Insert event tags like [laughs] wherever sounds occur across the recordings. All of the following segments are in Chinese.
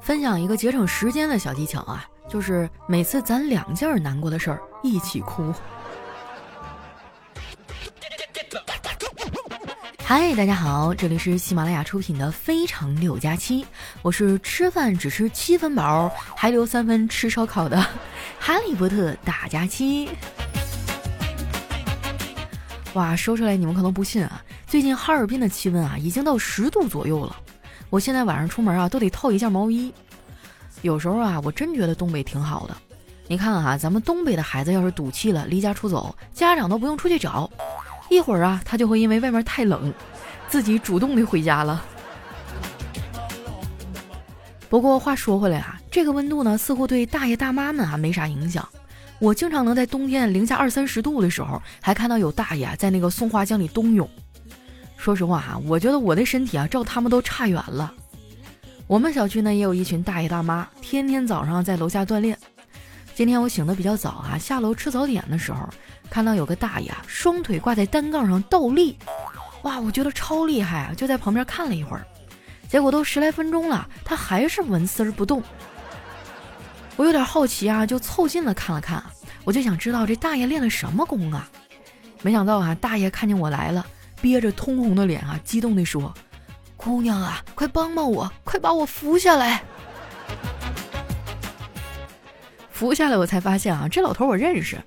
分享一个节省时间的小技巧啊，就是每次攒两件难过的事儿一起哭。嗨，大家好，这里是喜马拉雅出品的《非常六加七》，我是吃饭只吃七分饱，还留三分吃烧烤的 [laughs] 哈利波特大家期。哇，说出来你们可能不信啊，最近哈尔滨的气温啊已经到十度左右了。我现在晚上出门啊，都得套一件毛衣。有时候啊，我真觉得东北挺好的。你看啊，咱们东北的孩子要是赌气了，离家出走，家长都不用出去找，一会儿啊，他就会因为外面太冷，自己主动的回家了。不过话说回来啊，这个温度呢，似乎对大爷大妈们啊没啥影响。我经常能在冬天零下二三十度的时候，还看到有大爷在那个松花江里冬泳。说实话啊，我觉得我的身体啊，照他们都差远了。我们小区呢也有一群大爷大妈，天天早上在楼下锻炼。今天我醒得比较早啊，下楼吃早点的时候，看到有个大爷啊双腿挂在单杠上倒立，哇，我觉得超厉害啊，就在旁边看了一会儿。结果都十来分钟了，他还是纹丝儿不动。我有点好奇啊，就凑近了看了看，我就想知道这大爷练了什么功啊？没想到啊，大爷看见我来了。憋着通红的脸啊，激动地说：“姑娘啊，快帮帮我，快把我扶下来！”扶下来，我才发现啊，这老头我认识。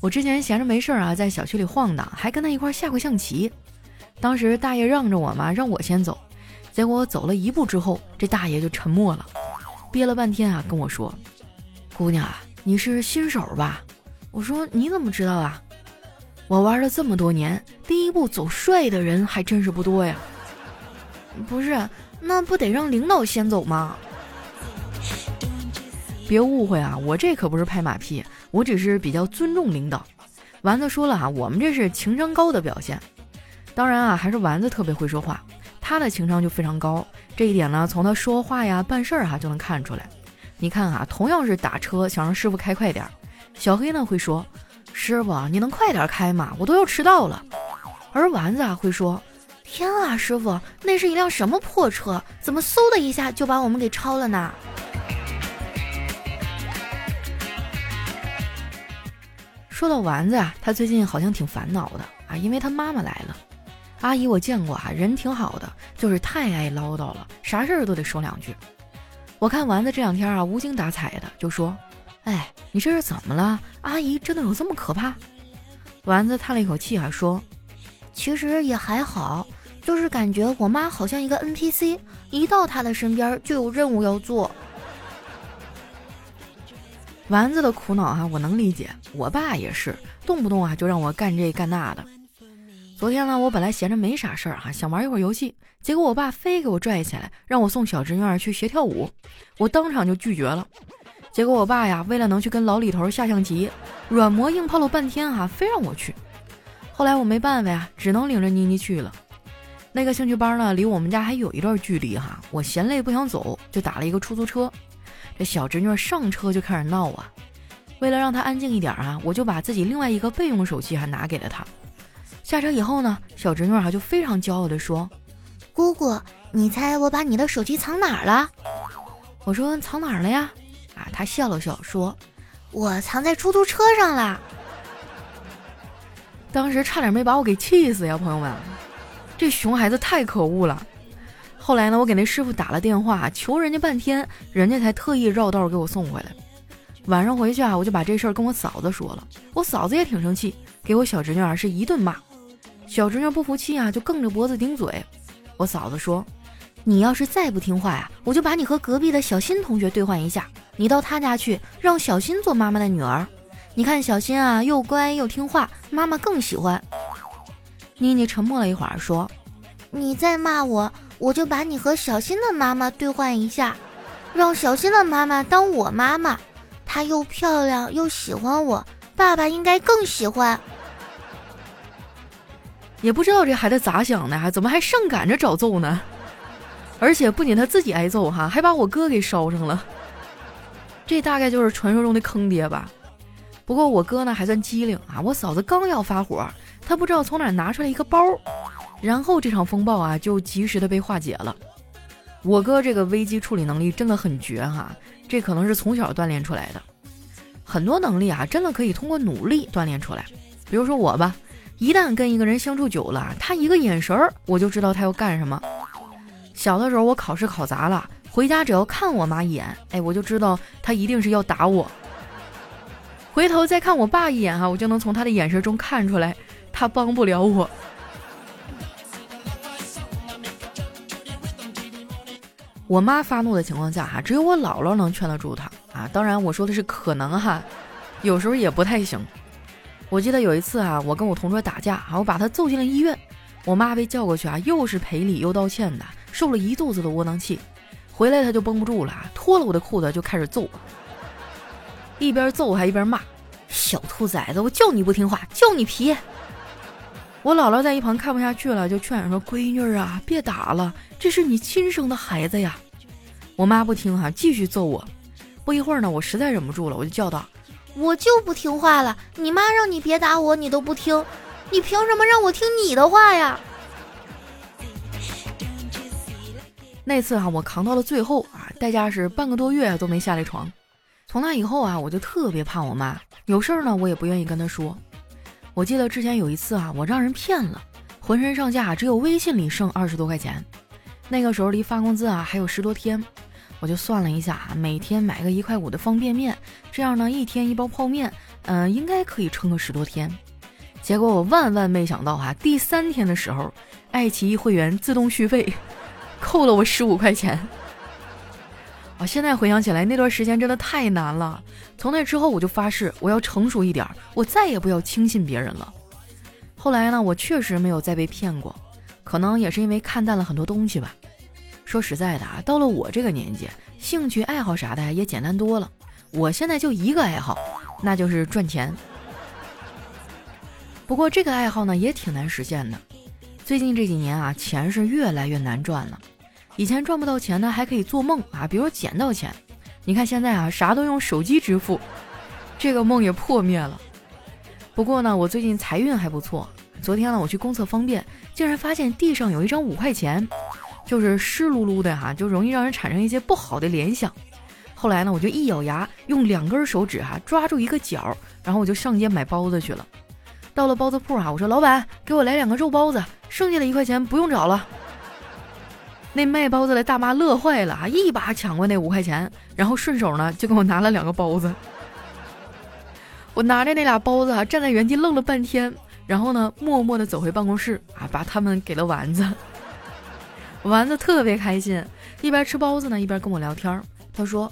我之前闲着没事儿啊，在小区里晃荡，还跟他一块下过象棋。当时大爷让着我嘛，让我先走。结果走了一步之后，这大爷就沉默了，憋了半天啊，跟我说：“姑娘啊，你是新手吧？”我说：“你怎么知道啊？”我玩了这么多年，第一步走帅的人还真是不多呀。不是，那不得让领导先走吗？别误会啊，我这可不是拍马屁，我只是比较尊重领导。丸子说了啊，我们这是情商高的表现。当然啊，还是丸子特别会说话，他的情商就非常高。这一点呢，从他说话呀、办事儿哈就能看出来。你看啊，同样是打车，想让师傅开快点儿，小黑呢会说。师傅，你能快点开吗？我都要迟到了。而丸子啊会说：“天啊，师傅，那是一辆什么破车？怎么嗖的一下就把我们给超了呢？”说到丸子啊，他最近好像挺烦恼的啊，因为他妈妈来了。阿姨我见过啊，人挺好的，就是太爱唠叨了，啥事儿都得说两句。我看丸子这两天啊，无精打采的，就说。哎，你这是怎么了？阿姨真的有这么可怕？丸子叹了一口气，还说：“其实也还好，就是感觉我妈好像一个 NPC，一到她的身边就有任务要做。”丸子的苦恼啊，我能理解。我爸也是，动不动啊就让我干这干那的。昨天呢，我本来闲着没啥事儿哈，想玩一会儿游戏，结果我爸非给我拽起来，让我送小侄女儿去学跳舞，我当场就拒绝了。结果我爸呀，为了能去跟老李头下象棋，软磨硬泡了半天哈，非让我去。后来我没办法呀，只能领着妮妮去了。那个兴趣班呢，离我们家还有一段距离哈。我嫌累不想走，就打了一个出租车。这小侄女上车就开始闹啊。为了让她安静一点啊，我就把自己另外一个备用手机还拿给了她。下车以后呢，小侄女哈就非常骄傲地说：“姑姑，你猜我把你的手机藏哪儿了？”我说：“藏哪儿了呀？”啊，他笑了笑说：“我藏在出租车上了。”当时差点没把我给气死呀，朋友们，这熊孩子太可恶了。后来呢，我给那师傅打了电话，求人家半天，人家才特意绕道给我送回来。晚上回去啊，我就把这事儿跟我嫂子说了，我嫂子也挺生气，给我小侄女儿是一顿骂。小侄女不服气啊，就梗着脖子顶嘴。我嫂子说：“你要是再不听话呀，我就把你和隔壁的小新同学兑换一下。”你到他家去，让小新做妈妈的女儿。你看小新啊，又乖又听话，妈妈更喜欢。妮妮沉默了一会儿，说：“你再骂我，我就把你和小新的妈妈兑换一下，让小新的妈妈当我妈妈。她又漂亮又喜欢我，爸爸应该更喜欢。”也不知道这孩子咋想的，怎么还上赶着找揍呢？而且不仅他自己挨揍哈，还把我哥给捎上了。这大概就是传说中的坑爹吧。不过我哥呢还算机灵啊，我嫂子刚要发火，他不知道从哪拿出来一个包，然后这场风暴啊就及时的被化解了。我哥这个危机处理能力真的很绝哈，这可能是从小锻炼出来的。很多能力啊，真的可以通过努力锻炼出来。比如说我吧，一旦跟一个人相处久了，他一个眼神儿，我就知道他要干什么。小的时候我考试考砸了，回家只要看我妈一眼，哎，我就知道她一定是要打我。回头再看我爸一眼哈，我就能从他的眼神中看出来，他帮不了我。我妈发怒的情况下哈，只有我姥姥能劝得住她啊。当然我说的是可能哈，有时候也不太行。我记得有一次啊，我跟我同桌打架啊，我把他揍进了医院。我妈被叫过去啊，又是赔礼又道歉的，受了一肚子的窝囊气。回来他就绷不住了，脱了我的裤子就开始揍我，一边揍还一边骂：“小兔崽子，我叫你不听话，叫你皮。”我姥姥在一旁看不下去了，就劝说：“闺女啊，别打了，这是你亲生的孩子呀。”我妈不听哈，继续揍我。不一会儿呢，我实在忍不住了，我就叫道：“我就不听话了！你妈让你别打我，你都不听，你凭什么让我听你的话呀？”那次哈，我扛到了最后啊，代价是半个多月都没下来床。从那以后啊，我就特别怕我妈，有事儿呢，我也不愿意跟她说。我记得之前有一次啊，我让人骗了，浑身上下只有微信里剩二十多块钱。那个时候离发工资啊还有十多天，我就算了一下啊，每天买个一块五的方便面，这样呢一天一包泡面，嗯，应该可以撑个十多天。结果我万万没想到哈，第三天的时候，爱奇艺会员自动续费，扣了我十五块钱。啊，现在回想起来，那段时间真的太难了。从那之后，我就发誓我要成熟一点，我再也不要轻信别人了。后来呢，我确实没有再被骗过，可能也是因为看淡了很多东西吧。说实在的啊，到了我这个年纪，兴趣爱好啥的也简单多了。我现在就一个爱好，那就是赚钱。不过这个爱好呢，也挺难实现的。最近这几年啊，钱是越来越难赚了。以前赚不到钱呢，还可以做梦啊，比如捡到钱。你看现在啊，啥都用手机支付，这个梦也破灭了。不过呢，我最近财运还不错。昨天呢，我去公厕方便，竟然发现地上有一张五块钱，就是湿漉漉的哈，就容易让人产生一些不好的联想。后来呢，我就一咬牙，用两根手指哈抓住一个角，然后我就上街买包子去了。到了包子铺啊，我说老板，给我来两个肉包子，剩下的一块钱不用找了。那卖包子的大妈乐坏了啊，一把抢过那五块钱，然后顺手呢就给我拿了两个包子。我拿着那俩包子啊，站在原地愣了半天，然后呢默默地走回办公室啊，把他们给了丸子。丸子特别开心，一边吃包子呢，一边跟我聊天。他说：“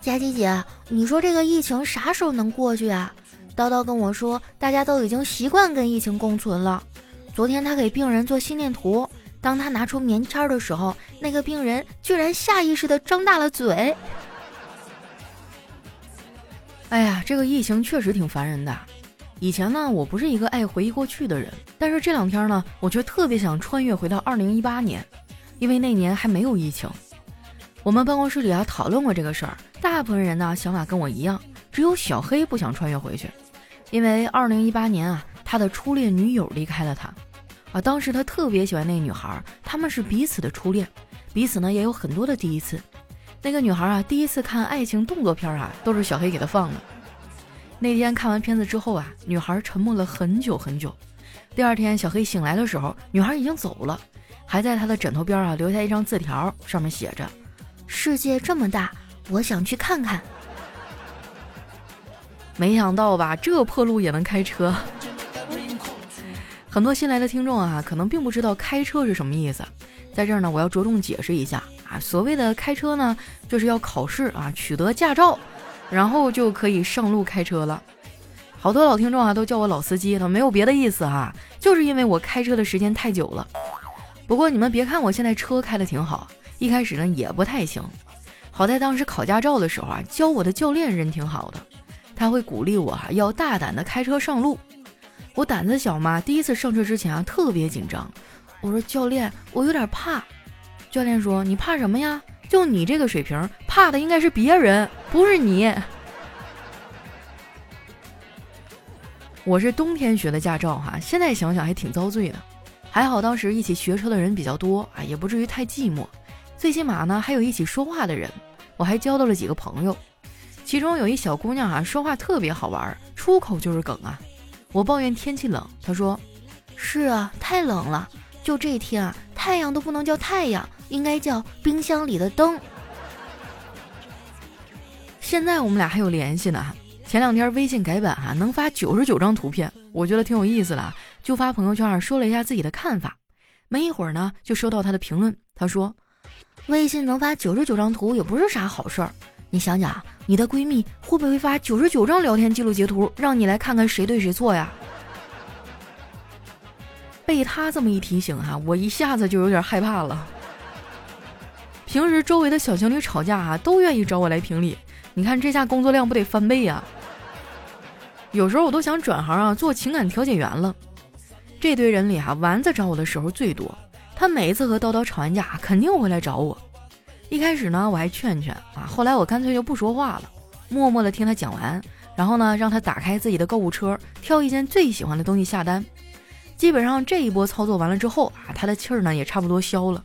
佳琪姐，你说这个疫情啥时候能过去啊？叨叨跟我说，大家都已经习惯跟疫情共存了。昨天他给病人做心电图。”当他拿出棉签的时候，那个病人居然下意识的张大了嘴。哎呀，这个疫情确实挺烦人的。以前呢，我不是一个爱回忆过去的人，但是这两天呢，我却特别想穿越回到二零一八年，因为那年还没有疫情。我们办公室里啊讨论过这个事儿，大部分人呢想法跟我一样，只有小黑不想穿越回去，因为二零一八年啊，他的初恋女友离开了他。啊，当时他特别喜欢那个女孩，他们是彼此的初恋，彼此呢也有很多的第一次。那个女孩啊，第一次看爱情动作片啊，都是小黑给她放的。那天看完片子之后啊，女孩沉默了很久很久。第二天小黑醒来的时候，女孩已经走了，还在他的枕头边啊留下一张字条，上面写着：“世界这么大，我想去看看。”没想到吧，这破路也能开车。很多新来的听众啊，可能并不知道开车是什么意思，在这儿呢，我要着重解释一下啊。所谓的开车呢，就是要考试啊，取得驾照，然后就可以上路开车了。好多老听众啊，都叫我老司机，他没有别的意思啊，就是因为我开车的时间太久了。不过你们别看我现在车开的挺好，一开始呢也不太行。好在当时考驾照的时候啊，教我的教练人挺好的，他会鼓励我哈，要大胆的开车上路。我胆子小嘛，第一次上车之前啊，特别紧张。我说教练，我有点怕。教练说：“你怕什么呀？就你这个水平，怕的应该是别人，不是你。”我是冬天学的驾照哈，现在想想还挺遭罪的。还好当时一起学车的人比较多啊，也不至于太寂寞。最起码呢还有一起说话的人，我还交到了几个朋友。其中有一小姑娘啊，说话特别好玩，出口就是梗啊。我抱怨天气冷，她说：“是啊，太冷了。就这天啊，太阳都不能叫太阳，应该叫冰箱里的灯。”现在我们俩还有联系呢。前两天微信改版哈，能发九十九张图片，我觉得挺有意思的，就发朋友圈说了一下自己的看法。没一会儿呢，就收到他的评论，他说：“微信能发九十九张图也不是啥好事儿。你想想，你的闺蜜会不会发九十九张聊天记录截图，让你来看看谁对谁错呀？”被她这么一提醒哈，我一下子就有点害怕了。平时周围的小情侣吵架啊，都愿意找我来评理。你看这下工作量不得翻倍呀！有时候我都想转行啊，做情感调解员了。这堆人里哈，丸子找我的时候最多。他每一次和叨叨吵完架，肯定会来找我。一开始呢，我还劝劝啊，后来我干脆就不说话了，默默的听他讲完，然后呢，让他打开自己的购物车，挑一件最喜欢的东西下单。基本上这一波操作完了之后啊，他的气儿呢也差不多消了。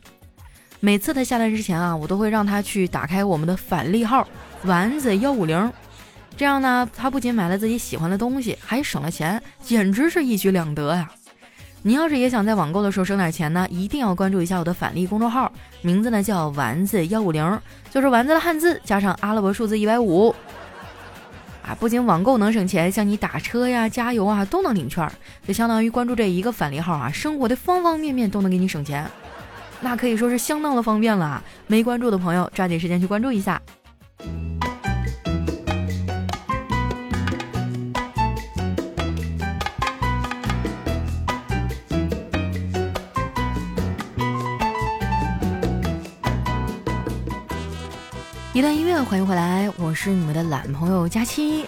每次他下单之前啊，我都会让他去打开我们的返利号。丸子幺五零，这样呢，他不仅买了自己喜欢的东西，还省了钱，简直是一举两得呀！你要是也想在网购的时候省点钱呢，一定要关注一下我的返利公众号，名字呢叫丸子幺五零，就是丸子的汉字加上阿拉伯数字一百五。啊，不仅网购能省钱，像你打车呀、加油啊都能领券，就相当于关注这一个返利号啊，生活的方方面面都能给你省钱，那可以说是相当的方便了。没关注的朋友，抓紧时间去关注一下。一段音乐，欢迎回来，我是你们的懒朋友佳期。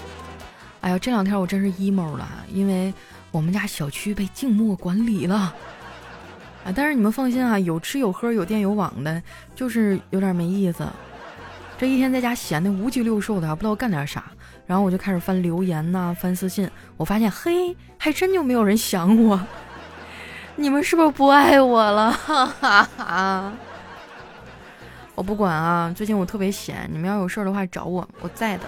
[laughs] 哎呀，这两天我真是 emo 了，因为我们家小区被静默管理了。啊，但是你们放心啊，有吃有喝有电有网的，就是有点没意思。这一天在家闲的五脊六兽的，不知道干点啥，然后我就开始翻留言呐，翻私信，我发现嘿，还真就没有人想我。你们是不是不爱我了？哈哈哈。我不管啊，最近我特别闲，你们要有事儿的话找我，我在的。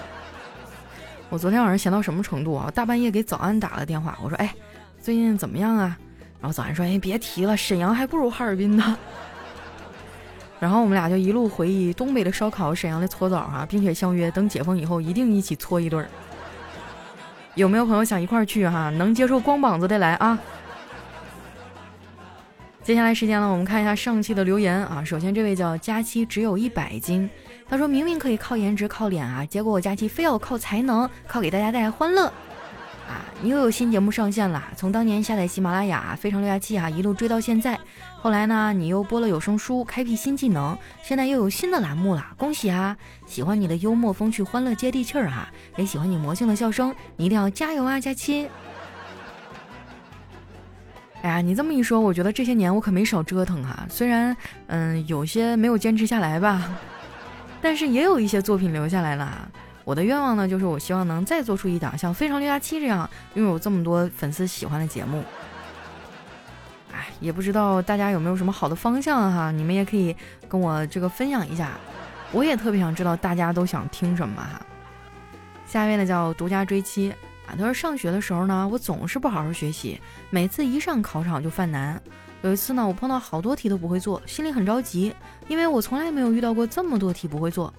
我昨天晚上闲到什么程度啊？我大半夜给早安打了电话，我说：“哎，最近怎么样啊？”然后早安说：“哎，别提了，沈阳还不如哈尔滨呢。”然后我们俩就一路回忆东北的烧烤、沈阳的搓澡哈，并且相约等解封以后一定一起搓一顿。有没有朋友想一块儿去哈？能接受光膀子的来啊！接下来时间呢，我们看一下上期的留言啊。首先这位叫佳期只有一百斤，他说明明可以靠颜值靠脸啊，结果我佳期非要靠才能，靠给大家带来欢乐啊。你又有新节目上线了，从当年下载喜马拉雅非常六加七啊，一路追到现在。后来呢，你又播了有声书，开辟新技能，现在又有新的栏目了，恭喜啊！喜欢你的幽默风趣、欢乐接地气儿哈，也喜欢你魔性的笑声，你一定要加油啊，佳期！哎呀，你这么一说，我觉得这些年我可没少折腾哈。虽然，嗯，有些没有坚持下来吧，[laughs] 但是也有一些作品留下来了。我的愿望呢，就是我希望能再做出一档像《非常六加七》这样拥有这么多粉丝喜欢的节目。哎，也不知道大家有没有什么好的方向哈？你们也可以跟我这个分享一下。我也特别想知道大家都想听什么哈。下一位呢，叫独家追妻。他说上学的时候呢，我总是不好好学习，每次一上考场就犯难。有一次呢，我碰到好多题都不会做，心里很着急，因为我从来没有遇到过这么多题不会做。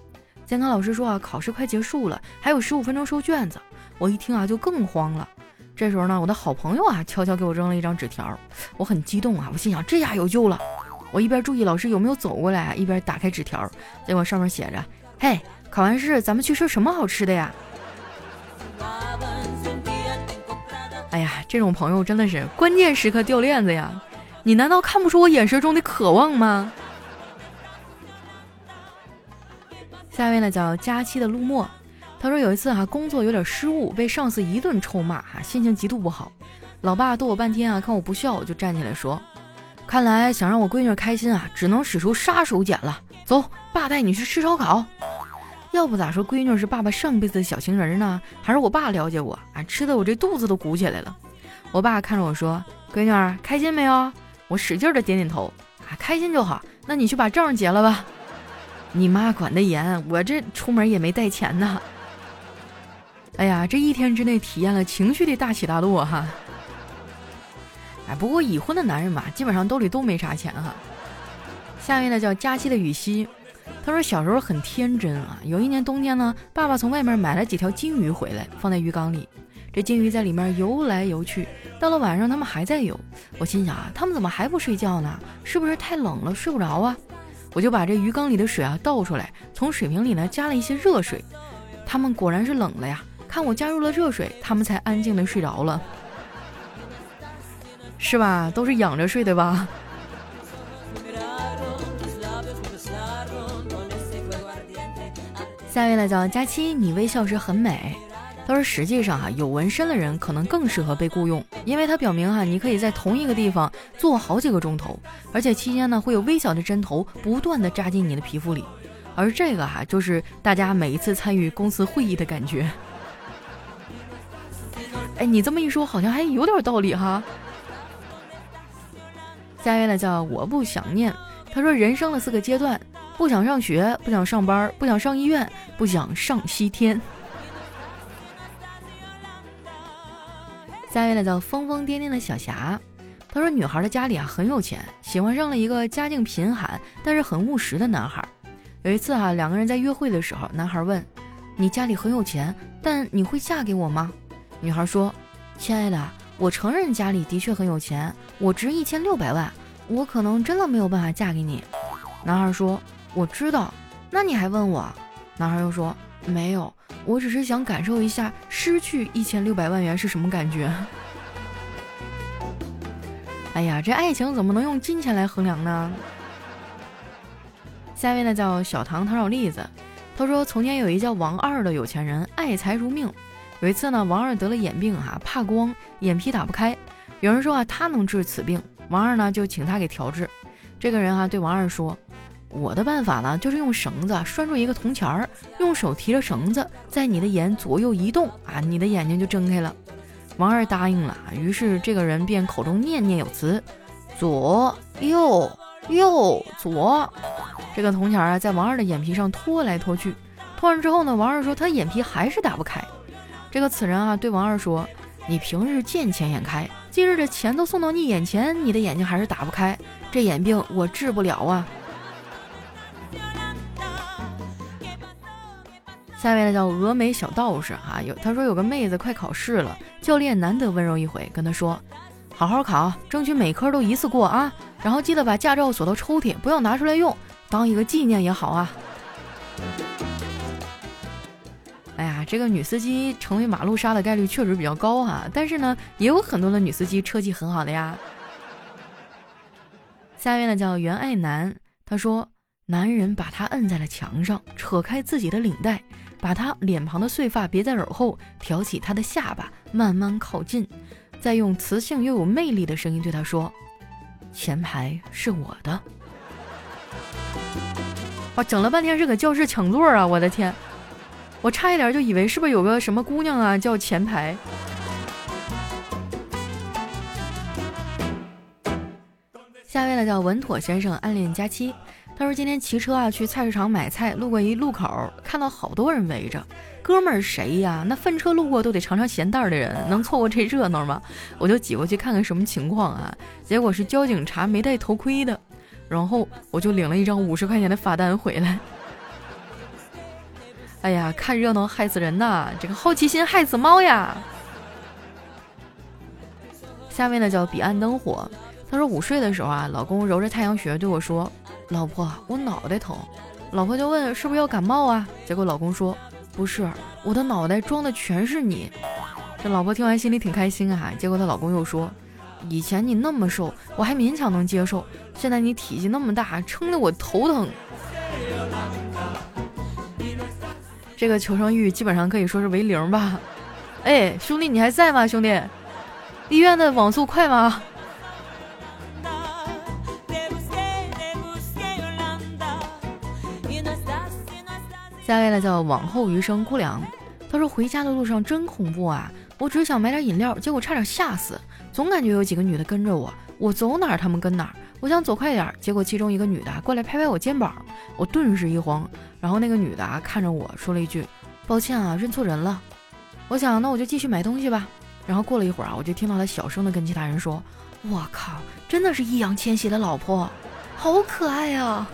监考老师说啊，考试快结束了，还有十五分钟收卷子。我一听啊，就更慌了。这时候呢，我的好朋友啊，悄悄给我扔了一张纸条，我很激动啊，我心想这下有救了。我一边注意老师有没有走过来，一边打开纸条，结果上面写着：“嘿，考完试咱们去吃什么好吃的呀？”哎呀，这种朋友真的是关键时刻掉链子呀！你难道看不出我眼神中的渴望吗？下一位呢叫佳期的陆墨，他说有一次哈工作有点失误，被上司一顿臭骂哈，心情极度不好。老爸逗我半天啊，看我不笑，就站起来说：“看来想让我闺女开心啊，只能使出杀手锏了。走，爸带你去吃烧烤。”要不咋说闺女是爸爸上辈子的小情人呢？还是我爸了解我啊？吃的我这肚子都鼓起来了。我爸看着我说：“闺女儿开心没有？”我使劲的点点头啊，开心就好。那你去把证结了吧。你妈管得严，我这出门也没带钱呢。哎呀，这一天之内体验了情绪的大起大落哈。哎，不过已婚的男人嘛，基本上兜里都没啥钱哈。下面呢叫佳期的雨熙，他说小时候很天真啊。有一年冬天呢，爸爸从外面买了几条金鱼回来，放在鱼缸里。这金鱼在里面游来游去，到了晚上，它们还在游。我心想啊，它们怎么还不睡觉呢？是不是太冷了，睡不着啊？我就把这鱼缸里的水啊倒出来，从水瓶里呢加了一些热水，它们果然是冷了呀。看我加入了热水，它们才安静的睡着了，[laughs] 是吧？都是仰着睡的吧？下一位呢叫佳期，你微笑时很美。他说：“实际上哈，有纹身的人可能更适合被雇佣，因为它表明哈，你可以在同一个地方坐好几个钟头，而且期间呢会有微小的针头不断的扎进你的皮肤里，而这个哈就是大家每一次参与公司会议的感觉。哎，你这么一说，好像还有点道理哈。下一位呢叫我不想念，他说人生的四个阶段：不想上学，不想上班，不想上医院，不想上西天。”下一位来叫疯疯癫癫的小霞，她说女孩的家里啊很有钱，喜欢上了一个家境贫寒但是很务实的男孩。有一次啊，两个人在约会的时候，男孩问：“你家里很有钱，但你会嫁给我吗？”女孩说：“亲爱的，我承认家里的确很有钱，我值一千六百万，我可能真的没有办法嫁给你。”男孩说：“我知道，那你还问我？”男孩又说：“没有。”我只是想感受一下失去一千六百万元是什么感觉。[laughs] 哎呀，这爱情怎么能用金钱来衡量呢？下一位呢叫小唐糖炒栗子，他说从前有一叫王二的有钱人，爱财如命。有一次呢，王二得了眼病哈，怕光，眼皮打不开。有人说啊，他能治此病，王二呢就请他给调治。这个人哈对王二说。我的办法呢，就是用绳子拴住一个铜钱儿，用手提着绳子，在你的眼左右移动啊，你的眼睛就睁开了。王二答应了，于是这个人便口中念念有词，左右右左。这个铜钱儿啊，在王二的眼皮上拖来拖去，拖完之后呢，王二说他眼皮还是打不开。这个此人啊，对王二说：“你平日见钱眼开，今日这钱都送到你眼前，你的眼睛还是打不开，这眼病我治不了啊。”下面呢叫峨眉小道士哈，有他说有个妹子快考试了，教练难得温柔一回，跟他说，好好考，争取每科都一次过啊，然后记得把驾照锁到抽屉，不要拿出来用，当一个纪念也好啊。哎呀，这个女司机成为马路杀的概率确实比较高哈，但是呢，也有很多的女司机车技很好的呀。下面呢叫袁爱楠，他说，男人把她摁在了墙上，扯开自己的领带。把他脸庞的碎发别在耳后，挑起他的下巴，慢慢靠近，再用磁性又有魅力的声音对他说：“前排是我的。”哇，整了半天是搁教室抢座啊！我的天，我差一点就以为是不是有个什么姑娘啊叫前排。下一位呢叫稳妥先生暗恋佳期。他说：“今天骑车啊，去菜市场买菜，路过一路口，看到好多人围着。哥们儿谁呀？那粪车路过都得尝尝咸淡的人，能错过这热闹吗？我就挤过去看看什么情况啊。结果是交警查没戴头盔的，然后我就领了一张五十块钱的罚单回来。哎呀，看热闹害死人呐！这个好奇心害死猫呀！下面呢叫彼岸灯火。他说午睡的时候啊，老公揉着太阳穴对我说。”老婆，我脑袋疼。老婆就问是不是要感冒啊？结果老公说不是，我的脑袋装的全是你。这老婆听完心里挺开心啊。结果她老公又说，以前你那么瘦，我还勉强能接受，现在你体积那么大，撑得我头疼。这个求生欲基本上可以说是为零吧。哎，兄弟你还在吗？兄弟，医院的网速快吗？下位呢叫往后余生姑娘，他说回家的路上真恐怖啊！我只想买点饮料，结果差点吓死，总感觉有几个女的跟着我，我走哪儿他们跟哪儿，我想走快点，结果其中一个女的过来拍拍我肩膀，我顿时一慌。然后那个女的啊看着我说了一句：“抱歉啊，认错人了。”我想那我就继续买东西吧。然后过了一会儿啊，我就听到她小声的跟其他人说：“我靠，真的是易烊千玺的老婆，好可爱呀！”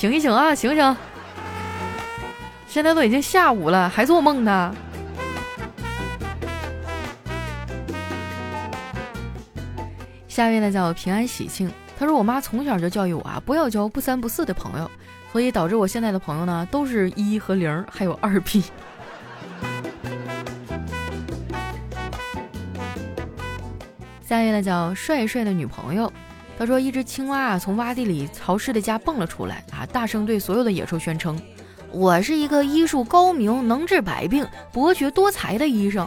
醒一醒啊，醒醒！现在都已经下午了，还做梦呢。下一位呢叫平安喜庆，他说我妈从小就教育我啊，不要交不三不四的朋友，所以导致我现在的朋友呢都是一和零，还有二 P。下一位呢叫帅帅的女朋友，他说一只青蛙啊从洼地里潮湿的家蹦了出来啊，大声对所有的野兽宣称，我是一个医术高明、能治百病、博学多才的医生。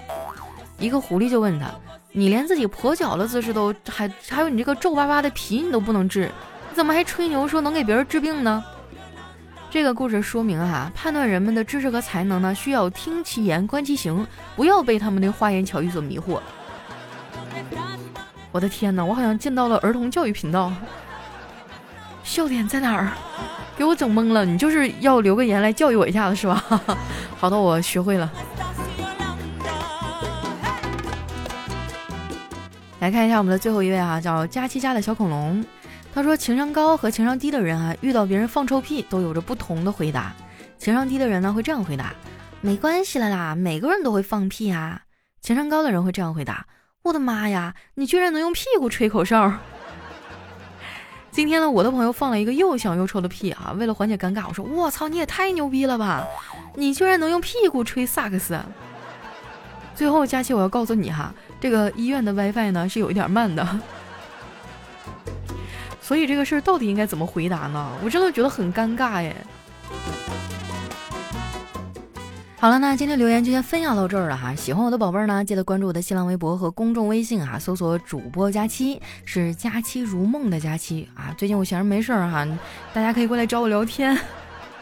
一个狐狸就问他。你连自己跛脚的姿势都还还有你这个皱巴巴的皮你都不能治，你怎么还吹牛说能给别人治病呢？这个故事说明哈，判断人们的知识和才能呢，需要听其言观其行，不要被他们的花言巧语所迷惑。我的天哪，我好像进到了儿童教育频道，笑点在哪儿？给我整懵了！你就是要留个言来教育我一下子是吧？[laughs] 好的，我学会了。来看一下我们的最后一位哈，叫佳期家的小恐龙。他说，情商高和情商低的人啊，遇到别人放臭屁都有着不同的回答。情商低的人呢，会这样回答：没关系了啦，每个人都会放屁啊。情商高的人会这样回答：我的妈呀，你居然能用屁股吹口哨！今天呢，我的朋友放了一个又响又臭的屁啊，为了缓解尴尬，我说：我操，你也太牛逼了吧！你居然能用屁股吹萨克斯！最后，佳琪，我要告诉你哈。这个医院的 WiFi 呢是有一点慢的，所以这个事儿到底应该怎么回答呢？我真的觉得很尴尬耶。好了，那今天留言就先分享到这儿了哈。喜欢我的宝贝儿呢，记得关注我的新浪微博和公众微信啊，搜索主播佳期，是佳期如梦的佳期啊。最近我闲着没事儿哈，大家可以过来找我聊天。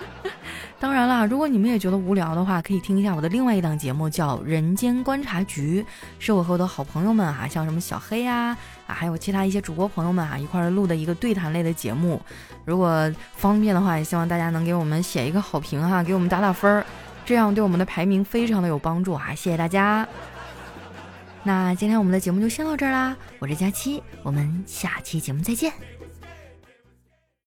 [laughs] 当然了，如果你们也觉得无聊的话，可以听一下我的另外一档节目，叫《人间观察局》，是我和我的好朋友们啊，像什么小黑呀啊，还有其他一些主播朋友们啊一块儿录的一个对谈类的节目。如果方便的话，也希望大家能给我们写一个好评哈，给我们打打分儿，这样对我们的排名非常的有帮助啊！谢谢大家。那今天我们的节目就先到这儿啦，我是佳期，我们下期节目再见。